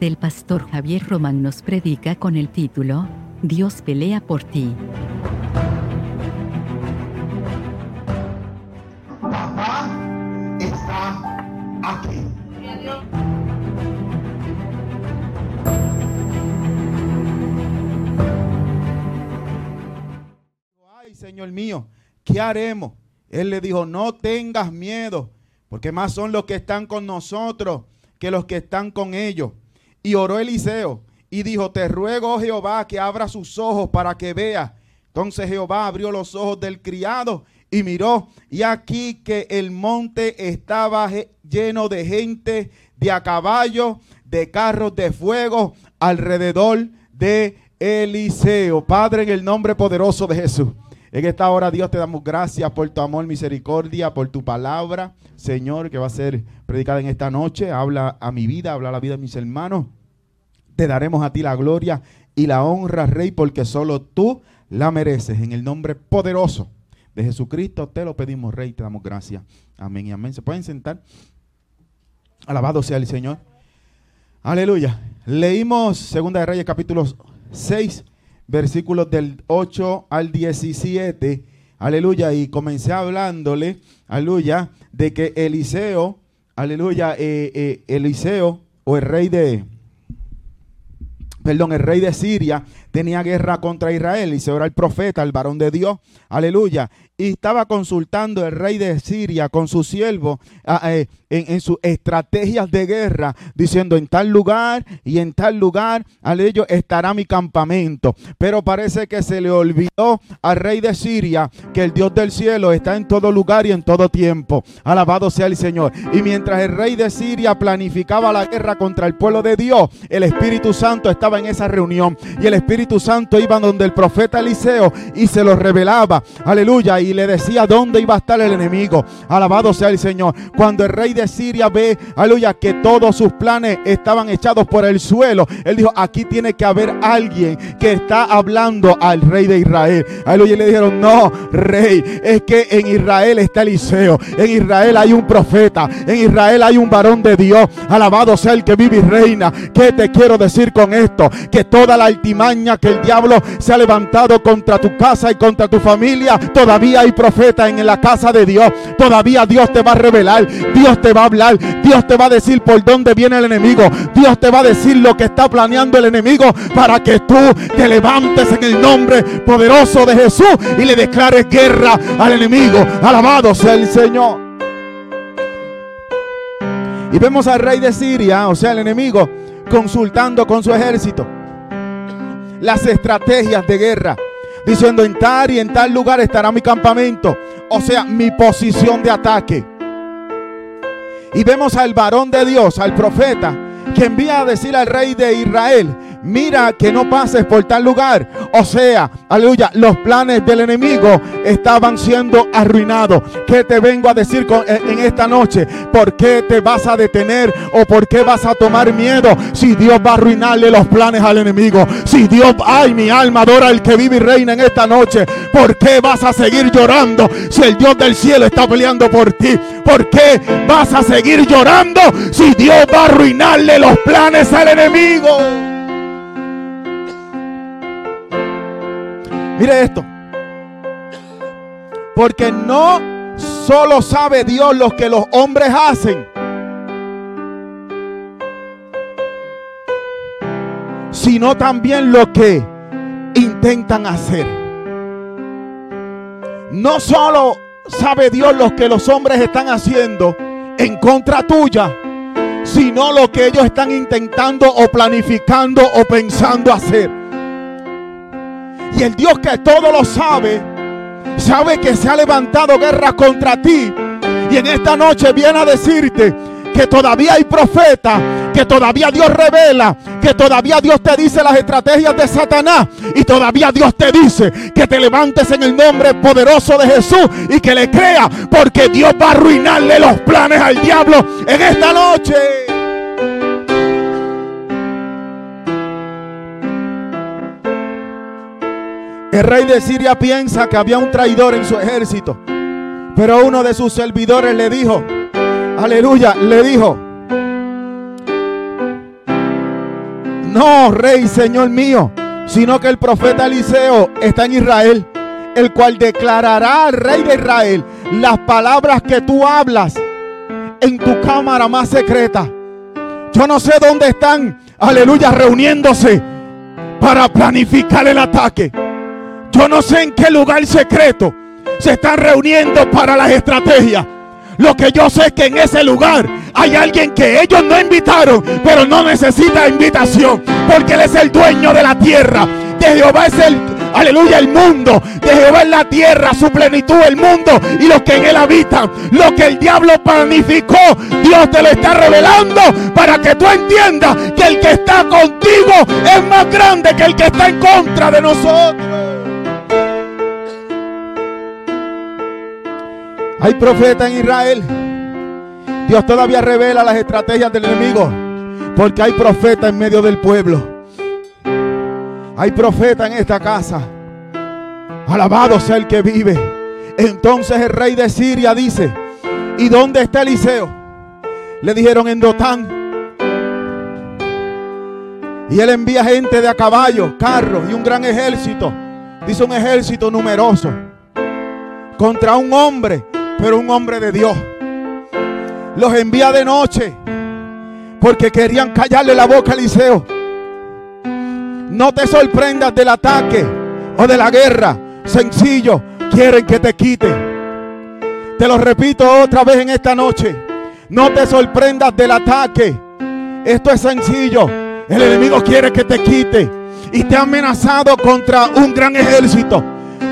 del pastor Javier Román nos predica con el título, Dios pelea por ti. Papá está aquí. Ay, Señor mío, ¿qué haremos? Él le dijo, no tengas miedo, porque más son los que están con nosotros que los que están con ellos. Y oró Eliseo y dijo, te ruego, oh Jehová, que abra sus ojos para que vea. Entonces Jehová abrió los ojos del criado y miró, y aquí que el monte estaba lleno de gente, de a caballo, de carros de fuego, alrededor de Eliseo. Padre, en el nombre poderoso de Jesús. En esta hora, Dios, te damos gracias por tu amor, misericordia, por tu palabra, Señor, que va a ser predicada en esta noche. Habla a mi vida, habla a la vida de mis hermanos. Te daremos a ti la gloria y la honra, Rey, porque solo tú la mereces. En el nombre poderoso de Jesucristo te lo pedimos, Rey, te damos gracias. Amén y amén. ¿Se pueden sentar? Alabado sea el Señor. Aleluya. Leímos Segunda de Reyes capítulo 6, versículos del 8 al 17. Aleluya. Y comencé hablándole, aleluya, de que Eliseo, aleluya, eh, eh, Eliseo o el rey de, perdón, el rey de Siria tenía guerra contra Israel. Eliseo era el profeta, el varón de Dios. Aleluya. Y estaba consultando el rey de Siria con su siervo ah, eh, en, sus estrategias de guerra, diciendo en tal lugar y en tal lugar, aleluya, estará mi campamento. Pero parece que se le olvidó al rey de Siria que el Dios del cielo está en todo lugar y en todo tiempo. Alabado sea el Señor. Y mientras el rey de Siria planificaba la guerra contra el pueblo de Dios, el Espíritu Santo estaba en esa reunión. Y el Espíritu Santo iba donde el profeta Eliseo y se lo revelaba. Aleluya. Y le decía dónde iba a estar el enemigo. Alabado sea el Señor. Cuando el rey de Siria ve, aleluya, que todos sus planes estaban echados por el suelo, él dijo, aquí tiene que haber alguien que está hablando al rey de Israel. Aleluya. Y le dijeron, no, rey, es que en Israel está Eliseo. En Israel hay un profeta. En Israel hay un varón de Dios. Alabado sea el que vive y reina. ¿Qué te quiero decir con esto? Que toda la altimaña que el diablo se ha levantado contra tu casa y contra tu familia, todavía hay profeta en la casa de Dios. Todavía Dios te va a revelar, Dios te va a hablar, Dios te va a decir por dónde viene el enemigo. Dios te va a decir lo que está planeando el enemigo para que tú te levantes en el nombre poderoso de Jesús y le declares guerra al enemigo. Alabado sea el Señor. Y vemos al rey de Siria, o sea, el enemigo, consultando con su ejército las estrategias de guerra. Diciendo en tal y en tal lugar estará mi campamento. O sea, mi posición de ataque. Y vemos al varón de Dios, al profeta, que envía a decir al rey de Israel, mira que no pases por tal lugar. O sea, aleluya, los planes del enemigo estaban siendo arruinados. ¿Qué te vengo a decir en esta noche? ¿Por qué te vas a detener o por qué vas a tomar miedo si Dios va a arruinarle los planes al enemigo? Si Dios, ay, mi alma adora al que vive y reina en esta noche. ¿Por qué vas a seguir llorando si el Dios del cielo está peleando por ti? ¿Por qué vas a seguir llorando si Dios va a arruinarle los planes al enemigo? Mire esto. Porque no solo sabe Dios lo que los hombres hacen. Sino también lo que intentan hacer. No solo sabe Dios lo que los hombres están haciendo en contra tuya, sino lo que ellos están intentando o planificando o pensando hacer. El Dios que todo lo sabe, sabe que se ha levantado guerra contra ti. Y en esta noche viene a decirte que todavía hay profeta, que todavía Dios revela, que todavía Dios te dice las estrategias de Satanás y todavía Dios te dice que te levantes en el nombre poderoso de Jesús y que le crea porque Dios va a arruinarle los planes al diablo en esta noche. El rey de Siria piensa que había un traidor en su ejército. Pero uno de sus servidores le dijo, aleluya, le dijo, No, rey, señor mío, sino que el profeta Eliseo está en Israel, el cual declarará al rey de Israel las palabras que tú hablas en tu cámara más secreta. Yo no sé dónde están, aleluya, reuniéndose para planificar el ataque. Yo no sé en qué lugar secreto se están reuniendo para las estrategias. Lo que yo sé es que en ese lugar hay alguien que ellos no invitaron, pero no necesita invitación, porque Él es el dueño de la tierra. De Jehová es el, aleluya, el mundo. De Jehová es la tierra, su plenitud, el mundo y los que en él habitan. Lo que el diablo planificó, Dios te lo está revelando para que tú entiendas que el que está contigo es más grande que el que está en contra de nosotros. Hay profeta en Israel. Dios todavía revela las estrategias del enemigo. Porque hay profeta en medio del pueblo. Hay profeta en esta casa. Alabado sea el que vive. Entonces el rey de Siria dice, ¿y dónde está Eliseo? Le dijeron en Dotán. Y él envía gente de a caballo, carros y un gran ejército. Dice un ejército numeroso. Contra un hombre, pero un hombre de Dios. Los envía de noche. Porque querían callarle la boca a Eliseo. No te sorprendas del ataque o de la guerra sencillo, quieren que te quite. Te lo repito otra vez en esta noche. No te sorprendas del ataque. Esto es sencillo. El enemigo quiere que te quite. Y te ha amenazado contra un gran ejército.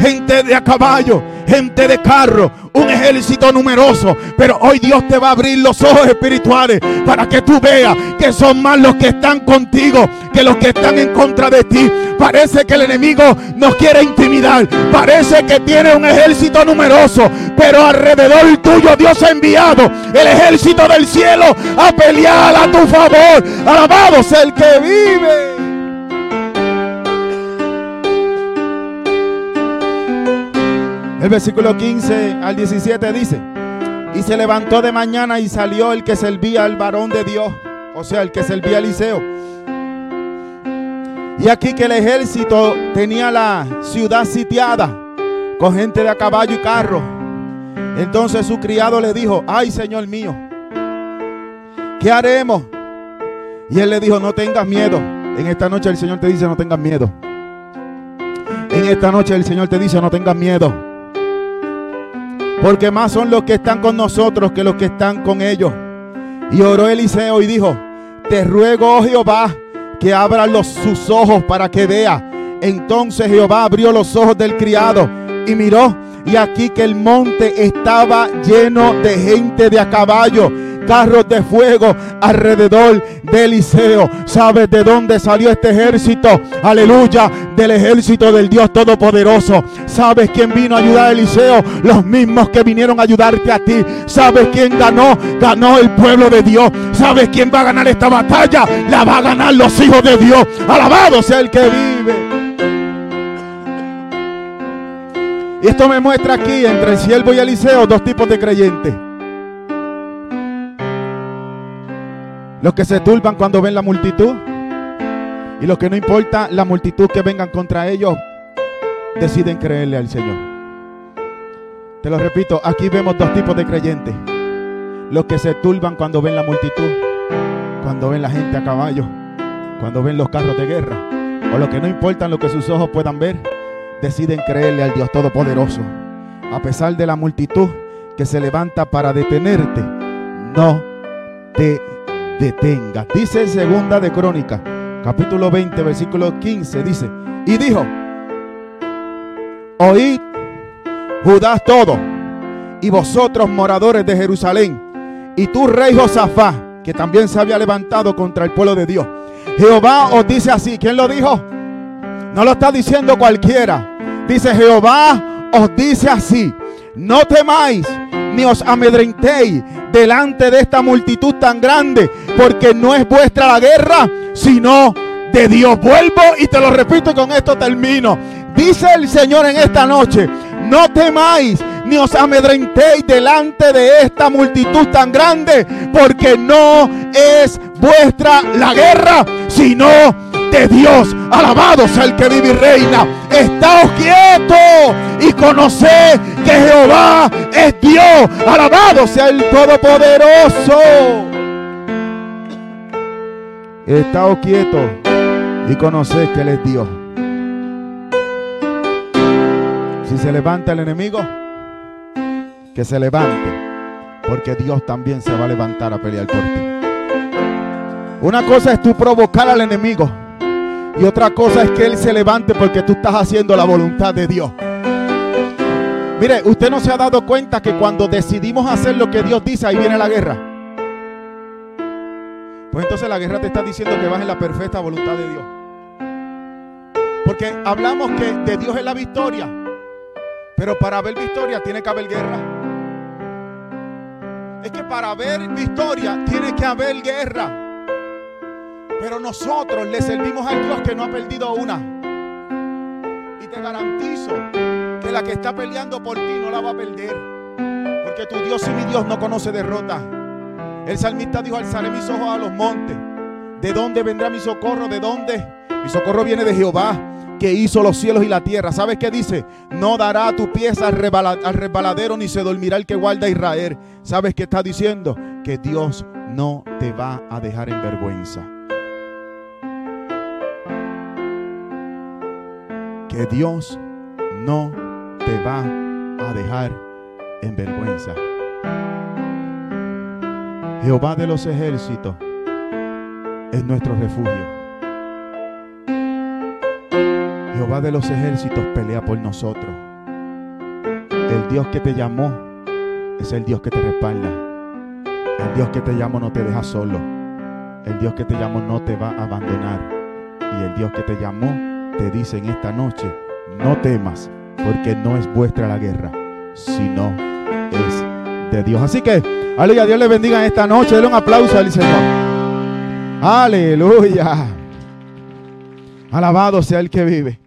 Gente de a caballo, gente de carro, un ejército numeroso. Pero hoy Dios te va a abrir los ojos espirituales para que tú veas que son más los que están contigo que los que están en contra de ti. Parece que el enemigo nos quiere intimidar. Parece que tiene un ejército numeroso. Pero alrededor tuyo Dios ha enviado el ejército del cielo a pelear a tu favor. Alabado sea el que vive. El versículo 15 al 17 dice, y se levantó de mañana y salió el que servía al varón de Dios, o sea, el que servía a Eliseo. Y aquí que el ejército tenía la ciudad sitiada con gente de a caballo y carro. Entonces su criado le dijo, ay Señor mío, ¿qué haremos? Y él le dijo, no tengas miedo. En esta noche el Señor te dice, no tengas miedo. En esta noche el Señor te dice, no tengas miedo. Porque más son los que están con nosotros que los que están con ellos. Y oró Eliseo y dijo, te ruego, oh Jehová, que abra los, sus ojos para que vea. Entonces Jehová abrió los ojos del criado y miró. Y aquí que el monte estaba lleno de gente de a caballo carros de fuego alrededor de Eliseo. ¿Sabes de dónde salió este ejército? Aleluya, del ejército del Dios Todopoderoso. ¿Sabes quién vino a ayudar a Eliseo? Los mismos que vinieron a ayudarte a ti. ¿Sabes quién ganó? Ganó el pueblo de Dios. ¿Sabes quién va a ganar esta batalla? La va a ganar los hijos de Dios. Alabado sea el que vive. Y esto me muestra aquí entre el siervo y Eliseo dos tipos de creyentes. Los que se turban cuando ven la multitud. Y los que no importa la multitud que vengan contra ellos, deciden creerle al Señor. Te lo repito, aquí vemos dos tipos de creyentes. Los que se turban cuando ven la multitud, cuando ven la gente a caballo, cuando ven los carros de guerra. O los que no importan lo que sus ojos puedan ver, deciden creerle al Dios Todopoderoso. A pesar de la multitud que se levanta para detenerte, no te detenga. Dice segunda de Crónica, capítulo 20, versículo 15, dice, y dijo, oíd Judá todo, y vosotros moradores de Jerusalén, y tú rey Josafá, que también se había levantado contra el pueblo de Dios. Jehová os dice así, ¿quién lo dijo? No lo está diciendo cualquiera. Dice Jehová os dice así, no temáis ni os amedrentéis delante de esta multitud tan grande, porque no es vuestra la guerra, sino de Dios. Vuelvo y te lo repito y con esto termino. Dice el Señor en esta noche, no temáis ni os amedrentéis delante de esta multitud tan grande, porque no es vuestra la guerra, sino Dios. Alabado sea el que vive y reina. Estáos quietos y conoced que Jehová es Dios. Alabado sea el Todopoderoso. Estáos quietos y conoced que Él es Dios. Si se levanta el enemigo, que se levante, porque Dios también se va a levantar a pelear por ti. Una cosa es tú provocar al enemigo y otra cosa es que él se levante porque tú estás haciendo la voluntad de Dios. Mire, usted no se ha dado cuenta que cuando decidimos hacer lo que Dios dice, ahí viene la guerra. Pues entonces la guerra te está diciendo que vas en la perfecta voluntad de Dios. Porque hablamos que de Dios es la victoria. Pero para haber victoria tiene que haber guerra. Es que para haber victoria tiene que haber guerra. Pero nosotros le servimos al Dios que no ha perdido una. Y te garantizo que la que está peleando por ti no la va a perder. Porque tu Dios y mi Dios no conoce derrota. El salmista dijo, alzaré mis ojos a los montes. ¿De dónde vendrá mi socorro? ¿De dónde? Mi socorro viene de Jehová, que hizo los cielos y la tierra. ¿Sabes qué dice? No dará tu pieza al, resbaladero, ni se dormirá el que guarda Israel. ¿Sabes qué está diciendo? Que Dios no te va a dejar en vergüenza. Que Dios no te va a dejar en vergüenza. Jehová de los ejércitos es nuestro refugio. Jehová de los ejércitos pelea por nosotros. El Dios que te llamó es el Dios que te respalda. El Dios que te llamó no te deja solo. El Dios que te llamó no te va a abandonar. Y el Dios que te llamó te dice en esta noche, no temas, porque no es vuestra la guerra, sino es de Dios. Así que, aleluya, Dios le bendiga en esta noche. Denle un aplauso al Señor. Aleluya. Alabado sea el que vive.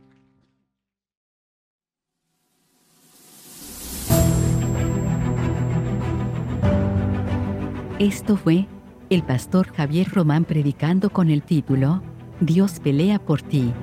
Esto fue el pastor Javier Román predicando con el título Dios pelea por ti